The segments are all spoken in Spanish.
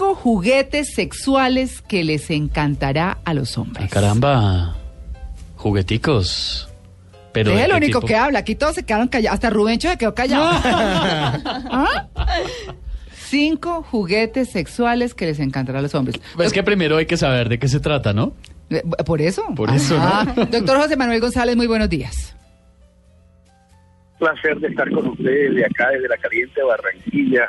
Cinco juguetes sexuales que les encantará a los Ah, hombres. caramba. Jugueticos. Pero es ¿de el único tipo? que habla. Aquí todos se quedaron callados. Hasta Rubencho se quedó callado. ¿Ah? Cinco juguetes sexuales que les encantará a los hombres. Pues es que primero hay que saber de qué se trata, ¿no? Eh, Por eso. Por eso, Ajá. Doctor José Manuel González, muy buenos días. Placer de estar con ustedes de acá, desde la caliente Barranquilla.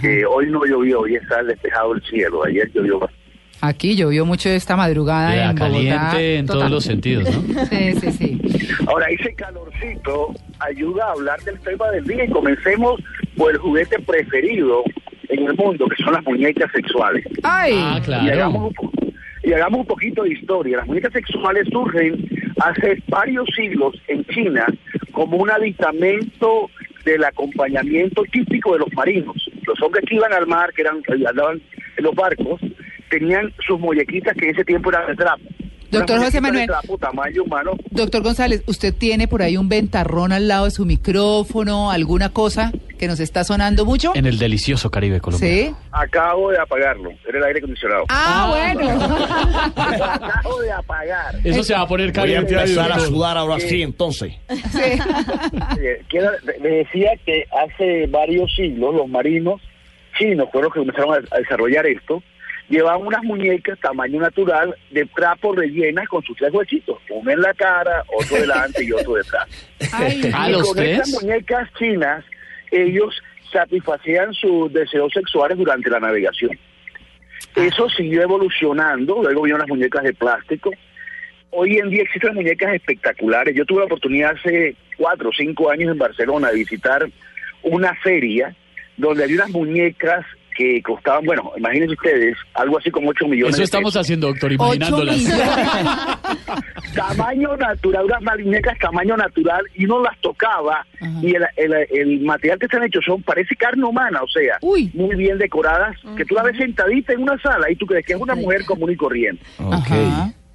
que hoy no llovió, hoy está despejado el cielo. Ayer llovió bastante. Aquí llovió mucho esta madrugada Ya, en Bogotá. caliente en Total. todos los sentidos, ¿no? Sí, sí, sí. Ahora, ese calorcito ayuda a hablar del tema del día y comencemos por el juguete preferido en el mundo, que son las muñecas sexuales. Ay, Ah, Y claro. hagamos, un, po- y hagamos un poquito de historia. Las muñecas sexuales surgen hace varios siglos en China como un aditamento del acompañamiento típico de los marinos. Los hombres que iban al mar, que eran andaban en los barcos, tenían sus muñequitas que en ese tiempo eran de trapo. Doctor José Manuel. Doctor González, ¿usted tiene por ahí un ventarrón al lado de su micrófono, alguna cosa que nos está sonando mucho? En el delicioso Caribe colombiano. Sí. Acabo de apagarlo. Era el aire acondicionado. Ah, bueno. Acabo de apagar. Eso se va a poner Voy a caliente. empezar a sudar ahora sí, entonces. Sí. Le decía que hace varios siglos los marinos chinos fueron los que comenzaron a, a desarrollar esto. Llevaban unas muñecas tamaño natural de trapo rellenas con sus tres huesitos, uno en la cara, otro delante y otro detrás. Ay, Ah, y los con tres. estas muñecas chinas, ellos satisfacían sus deseos sexuales durante la navegación. Eso siguió evolucionando, luego vinieron las muñecas de plástico. Hoy en día existen muñecas espectaculares. Yo tuve la oportunidad hace cuatro o cinco años en Barcelona de visitar una feria donde había unas muñecas que costaban, bueno, imagínense ustedes, algo así como 8 millones Eso de estamos pesos. haciendo, doctor, imaginándolas. tamaño natural, unas muñecas tamaño natural, y uno las tocaba, y el, el, el material que están hechos son, parece carne humana, o sea, Uy. muy bien decoradas, que tú la ves sentadita en una sala y tú crees que es una mujer común y corriente,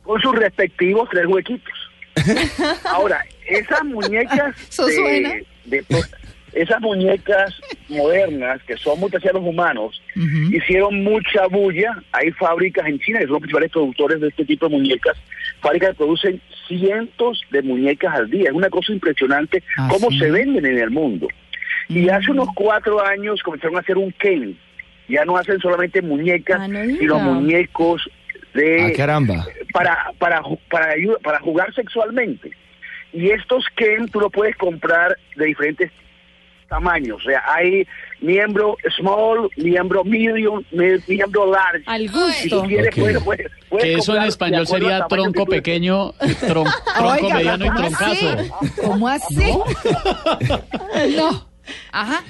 con sus respectivos tres huequitos. Ahora, esas muñecas Eso suena. de- de- esas muñecas modernas que son muy parecidas a los humanos, hicieron mucha bulla. Hay fábricas en China que son los principales productores de este tipo de muñecas. Fábricas que producen cientos de muñecas al día. Es una cosa impresionante ¿Ah, cómo sí? se venden en el mundo. Y hace unos cuatro años comenzaron a hacer un Ken. Ya no hacen solamente muñecas, Ah, no sino muñecos de Ah, caramba. para para para para jugar sexualmente. Y estos Ken tú lo puedes comprar de diferentes tamaños, o sea, hay miembro small, miembro medium, mi- miembro large. Al Si tú gusto. quieres, Ok. puedes- puedes- puedes Que eso en español sería tronco pequeño, tron- tronco Oiga, mediano y ¿cómo así? troncazo. ¿Cómo así? No. Ajá.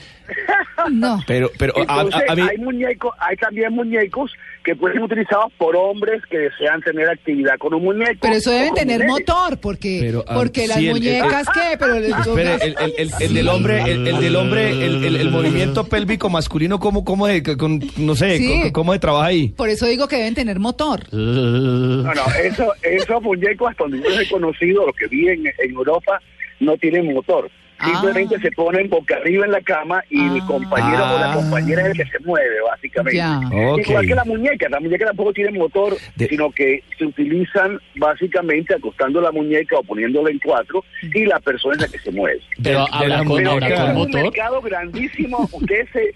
No. Pero, pero a, a- Entonces, a mí, hay muñecos, hay también muñecos que pueden ser utilizados por hombres que desean tener actividad con un muñeco. Pero eso deben tener mujeres. motor, porque, Pero, ah, porque las sí, el- muñecas, ¿qué? Pero espere, el, el, el, el del hombre, el, el del hombre, el, el, el movimiento pélvico masculino, ¿cómo, cómo se, con, no sé, Sí. cómo, cómo se trabaja ahí? por eso digo que deben tener motor. No, no, eso, esos muñecos, hasta donde yo he conocido, los que viven en Europa, no tienen motor. Simplemente Ah. se ponen boca arriba en la cama y el Ah. compañero o la Ah. compañera es el que se mueve, básicamente. Igual que la muñeca, la muñeca tampoco tiene motor, De- sino que se utilizan básicamente acostando la muñeca o poniéndola en cuatro y la persona es la que se mueve. Pero de la con, habrá con un motor. mercado grandísimo. Ustedes se,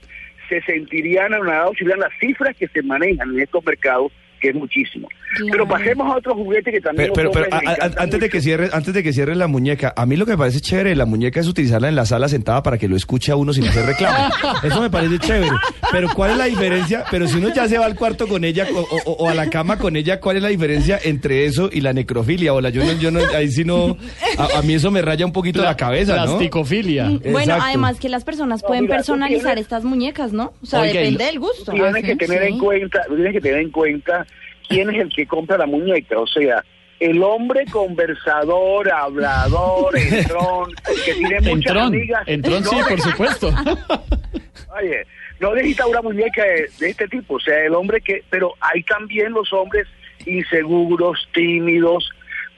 se sentirían anonadados si vieran las cifras que se manejan en estos mercados, que es muchísimo. Pero pasemos a otro juguete que también... Pero, pero, pero a- antes de que cierre, antes de que cierre la muñeca, a mí lo que me parece chévere de la muñeca es utilizarla en la sala sentada para que lo escuche a uno sin hacer reclamo. Eso me parece chévere. Pero ¿cuál es la diferencia? Pero si uno ya se va al cuarto con ella o, o- o a la cama con ella, ¿cuál es la diferencia entre eso y la necrofilia? O la yo no, yo no, ahí sí no, a, a mí eso me raya un poquito la cabeza, ¿no? Plasticofilia. Bueno, Exacto. además que las personas No, pueden mira, personalizar tienes- estas muñecas, ¿no? O sea, Oiga, depende del gusto. tienes Ah, que sí, tener sí. en cuenta, tienes que tener en cuenta quién es el que compra la muñeca, o sea, el hombre conversador, hablador, entrón, que tiene muchas Entrón, amigas. entrón sí, No, por supuesto. Oye, no necesita una muñeca de, de este tipo, o sea, el hombre que, pero hay también los hombres inseguros, tímidos,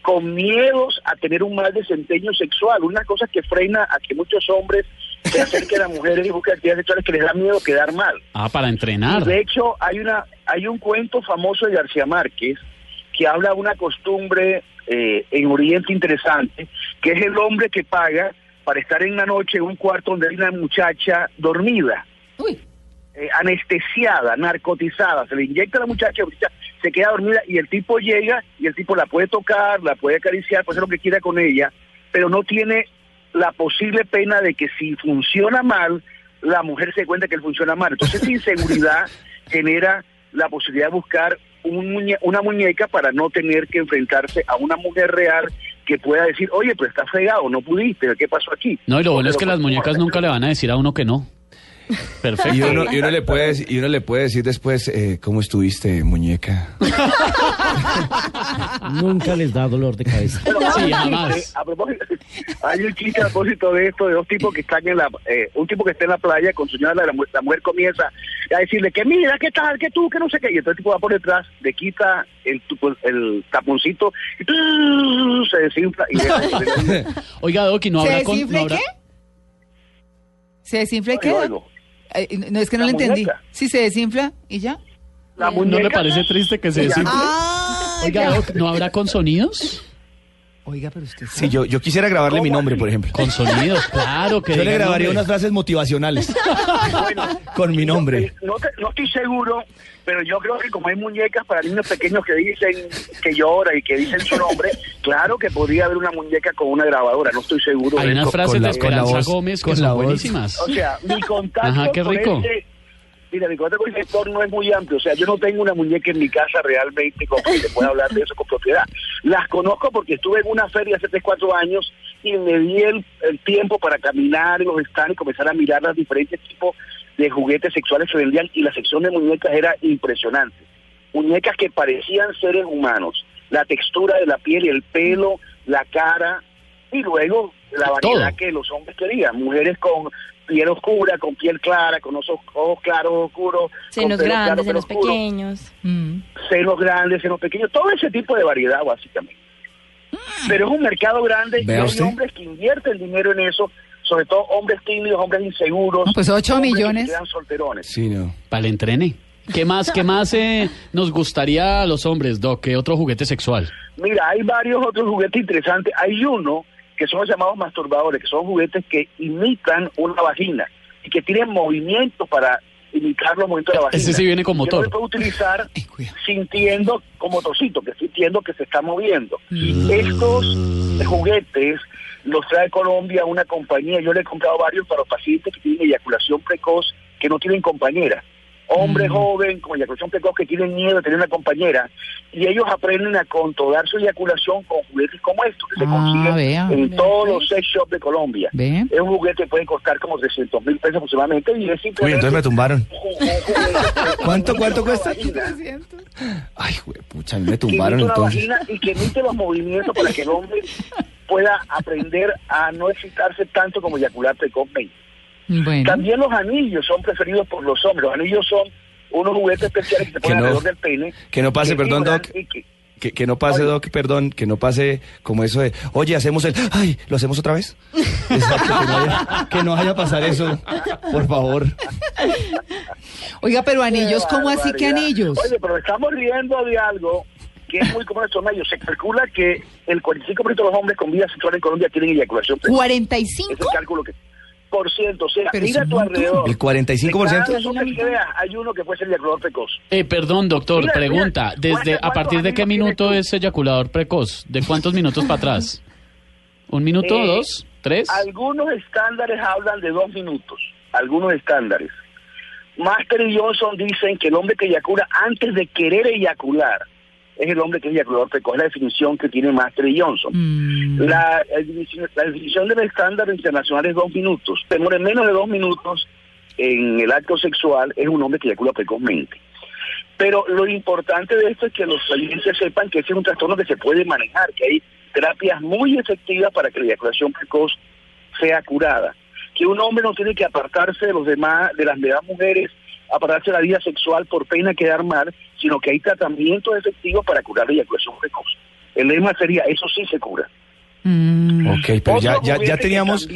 con miedos a tener un mal desempeño sexual, una cosa que frena a que muchos hombres se acerquen a mujeres y busquen actividades sexuales que les da miedo quedar mal. Ah, para entrenar. De hecho, hay una hay un cuento famoso de García Márquez que habla de una costumbre eh, en Oriente interesante, que es el hombre que paga para estar en la noche en un cuarto donde hay una muchacha dormida, Uy, eh, anestesiada, narcotizada, se le inyecta a la muchacha, se queda dormida y el tipo llega y el tipo la puede tocar, la puede acariciar, puede hacer lo que quiera con ella, pero no tiene la posible pena de que si funciona mal, la mujer se cuenta que él funciona mal. Entonces, esa inseguridad genera la posibilidad de buscar un muñe- una muñeca para no tener que enfrentarse a una mujer real que pueda decir, oye, pero estás fregado, no pudiste, ¿qué pasó aquí? No, y lo bueno es que las muñecas nunca le van a decir a uno que no. Perfecto. Y uno, y uno le puede decir, y uno le puede decir después, eh, ¿cómo estuviste, muñeca? Nunca les da dolor de cabeza. Sí, hay un jamás. chiste, a propósito, hay un chiste a propósito de esto, de dos tipos que están en la, eh, un tipo que está en la playa con su señora, la, la mujer comienza a decirle que mira, qué tal, que tú, que no sé qué, y entonces el tipo va por detrás, le quita el, el taponcito y ¡tú! se desinfla y deja- Oiga, Doc, ¿y no ¿se habrá con... desinfla no habrá- qué? ¿Se desinfla qué? Eh, no, es que no La le entendí. muñeca. Sí, se desinfla y ya. La ¿No le parece triste que se Ya. desinfle? Ah, Oiga, ¿no habrá con sonidos? Oiga, pero usted Sí, yo, yo quisiera grabarle mi ¿Cómo nombre, por ejemplo. Con sonidos, claro que Yo le grabaría nombre. unas frases motivacionales Bueno, con mi nombre. No, te- no estoy seguro, pero yo creo que como hay muñecas para niños pequeños que dicen que llora y que dicen su nombre, claro que podría haber una muñeca con una grabadora, no estoy seguro. Hay de unas frases con la- de con la Esperanza voz, Gómez que con la son voz. buenísimas. O sea, mi contacto Ajá, qué con rico. Mira, mi con sector no es muy amplio. O sea, yo no tengo una muñeca en mi casa realmente como que te pueda hablar de eso con propiedad. Las conozco porque estuve en una feria hace 3, 4 años y me di el, el tiempo para caminar en los stands y comenzar a mirar los diferentes tipos de juguetes sexuales que vendían y la sección de muñecas era impresionante. Muñecas que parecían seres humanos. La textura de la piel y el pelo, la cara y luego la variedad Todo. que los hombres querían. Mujeres con piel oscura, con piel clara, con ojos, ojos claros, oscuros, Senos con grandes, senos pequeños. Mm. senos grandes, senos pequeños, todo ese tipo de variedad básicamente. Pero es un mercado grande y hay hombres que invierten dinero en eso, sobre todo hombres tímidos, hombres inseguros. No, pues ocho hombres que millones. se quedan solterones. Sí, no. Para el entrene. ¿Qué más, qué más eh, nos gustaría a los hombres, Doc? ¿Qué otro juguete sexual? Mira, hay varios otros juguetes interesantes. Hay uno que son los llamados masturbadores, que son juguetes que imitan una vagina y que tienen movimientos para imitar los movimientos de la vagina. Ese sí viene con motor. se puede utilizar Ay, sintiendo como motorcito, que sintiendo que se está moviendo. Estos juguetes los trae Colombia una compañía, yo le he comprado varios para los pacientes que tienen eyaculación precoz, que no tienen compañera. Hombre joven con eyaculación precoz que tienen miedo de tener una compañera y ellos aprenden a controlar su eyaculación con juguetes como estos que se Ah, consiguen vea. en todos los sex shops de Colombia. Es un juguete que puede costar como 300 mil pesos aproximadamente y es entonces me tumbaron. ¿Cuánto, cuánto cuesta? Ay, güey, pucha, me tumbaron entonces. y que emite los movimientos para que el hombre pueda aprender a no excitarse tanto como eyacular precozmente. Bueno. También los anillos son preferidos por los hombres. Los anillos son unos juguetes especiales que se ponen no- alrededor del pene. que no pase, perdón, Doc. que- Que, que no pase, Oye. Doc, perdón, que no pase como eso de, oye, hacemos el, ay, ¿lo hacemos otra vez? Exacto, que no vaya, que no pasar eso, por favor. Oiga, pero anillos, Qué ¿cómo así que anillos? Oye, pero estamos riendo de algo que es muy común en estos medios. Se calcula que el 45% de los hombres con vida sexual en Colombia tienen eyaculación precoz. Es el ¿45? cálculo que... Por ciento, o sea, Pero mira a tu alrededor. ¿El 45%? De cada hombre que veas, hay uno que puede ser eyaculador precoz. Eh, perdón, doctor, Mira, pregunta. mira, ¿Desde ¿cuántos a partir de qué minuto es eyaculador precoz? ¿De cuántos minutos para atrás? ¿Un minuto, Eh, dos, tres? Algunos estándares hablan de dos minutos, algunos estándares. Master y Johnson dicen que el hombre que eyacula antes de querer eyacular es el hombre que es eyaculador precoz, es la definición que tiene Master y Johnson. Mm. La, la definición- la definición del estándar internacional es dos minutos. Demora menos de dos minutos en el acto sexual es un hombre que eyacula precozmente. Pero lo importante de esto es que los pacientes sepan que ese es un trastorno que se puede manejar, que hay terapias muy efectivas para que la eyaculación precoz sea curada. Que un hombre no tiene que apartarse de los demás, de las demás mujeres, apartarse de la vida sexual por pena de quedar mal, sino que hay tratamientos efectivos para curar la eyaculación precoz. El lema sería, eso sí se cura. Mm. Ok, pero ya, ya, ya que teníamos,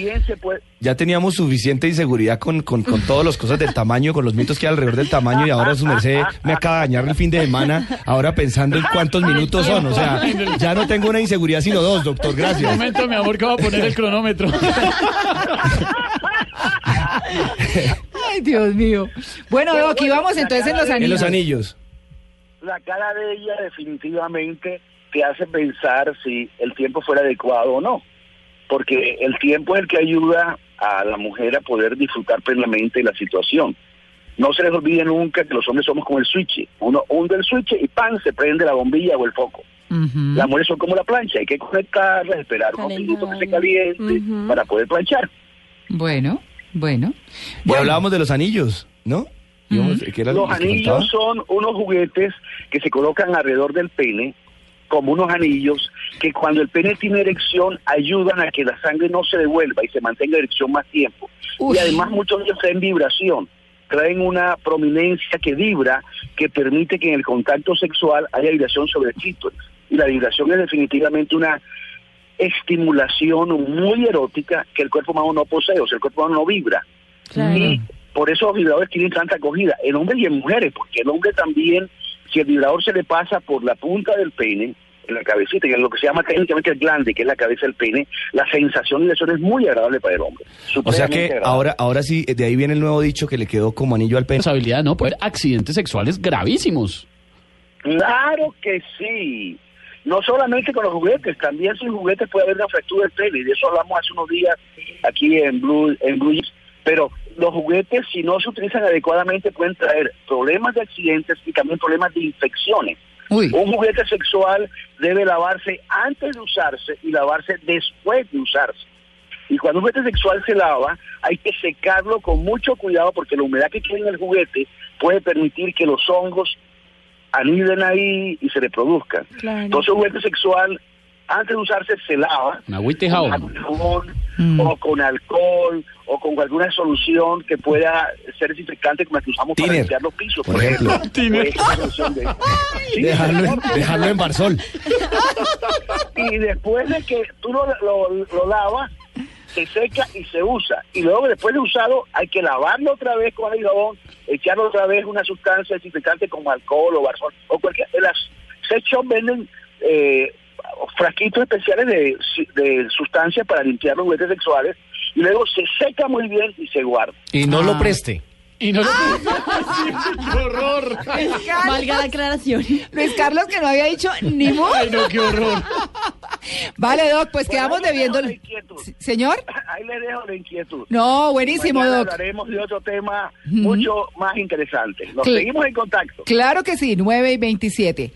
puede- ya teníamos suficiente inseguridad con, con, con todas las cosas del tamaño, con los mitos que hay alrededor del tamaño y ahora su merced me acaba de dañar el fin de semana, ahora pensando en cuántos minutos son, o sea, ya no tengo una inseguridad sino dos, doctor, Un gracias. momento, mi amor, que voy a poner el cronómetro. Ay, Dios mío. Bueno, Pero aquí bueno, vamos entonces en los de- En anillos. los anillos. la cara de ella definitivamente te hace pensar si el tiempo fuera adecuado o no. Porque el tiempo es el que ayuda a la mujer a poder disfrutar plenamente la situación. No se les olvide nunca que los hombres somos como el switch. Uno hunde el switch y ¡pam! se prende la bombilla o el foco. Las mujeres son como la plancha, hay que conectarla, esperar unos Calentar. minutos que se caliente para poder planchar. Bueno, bueno. Y Bueno, hablábamos de los anillos, ¿no? Íbamos- ¿qué era lo Los anillos son unos juguetes que se colocan alrededor del pene, como unos anillos, que cuando el pene tiene erección ayudan a que la sangre no se devuelva y se mantenga en erección más tiempo. Y además muchos de ellos traen vibración, traen una prominencia que vibra, que permite que en el contacto sexual haya vibración sobre el clítoris. Y la vibración es definitivamente una estimulación muy erótica que el cuerpo humano no posee, o sea, el cuerpo humano no vibra. Claro. Y por eso los vibradores tienen tanta acogida, en hombres y en mujeres, porque el hombre también, si el vibrador se le pasa por la punta del pene, en la cabecita, que es lo que se llama técnicamente el glande, que es la cabeza del pene, la sensación de eso es muy agradable para el hombre. O sea que agradable. ahora, ahora sí, de ahí viene el nuevo dicho que le quedó como anillo al pene. Responsabilidad, ¿no? Puede haber accidentes sexuales gravísimos. Claro que sí. No solamente con los juguetes, también sin juguetes puede haber una fractura del pene, y de eso hablamos hace unos días aquí en Blue, en Blue Jeans. Pero los juguetes, si no se utilizan adecuadamente, pueden traer problemas de accidentes y también problemas de infecciones. uy, Un juguete sexual debe lavarse antes de usarse y lavarse después de usarse. Y cuando un juguete sexual se lava, hay que secarlo con mucho cuidado porque la humedad que en el juguete puede permitir que los hongos aniden ahí y se reproduzcan. Claro. Entonces, un juguete sexual, antes de usarse, se lava Una agüita y con jabón. Mm. o con alcohol o con alguna solución que pueda ser desinfectante como la que usamos para limpiar los pisos, por ejemplo. Pues, esa solución de- Sí, Dejarlo, dejarlo en Barsol. y después de que tú lo, lo- lo lavas, se seca y se usa. Y luego después de usado hay que lavarlo otra vez con el jabón, echarlo otra vez una sustancia desinfectante como alcohol o barzol o cualquier... Las sex venden eh, frasquitos especiales de, de sustancias para limpiar los juguetes sexuales y luego se seca muy bien y se guarda. Y no lo preste. Y no lo... ¡Qué horror! Valga la aclaración. Luis Carlos que no había dicho ni mu. Ay, no, qué horror. Vale, Doc, pues Bueno, quedamos debiendo. la inquietud. Señor. Ahí le dejo la inquietud. No, buenísimo, Mañana Doc. hablaremos de otro tema mucho más interesante. Nos Sí. seguimos en contacto. Claro que sí, 9 y 27.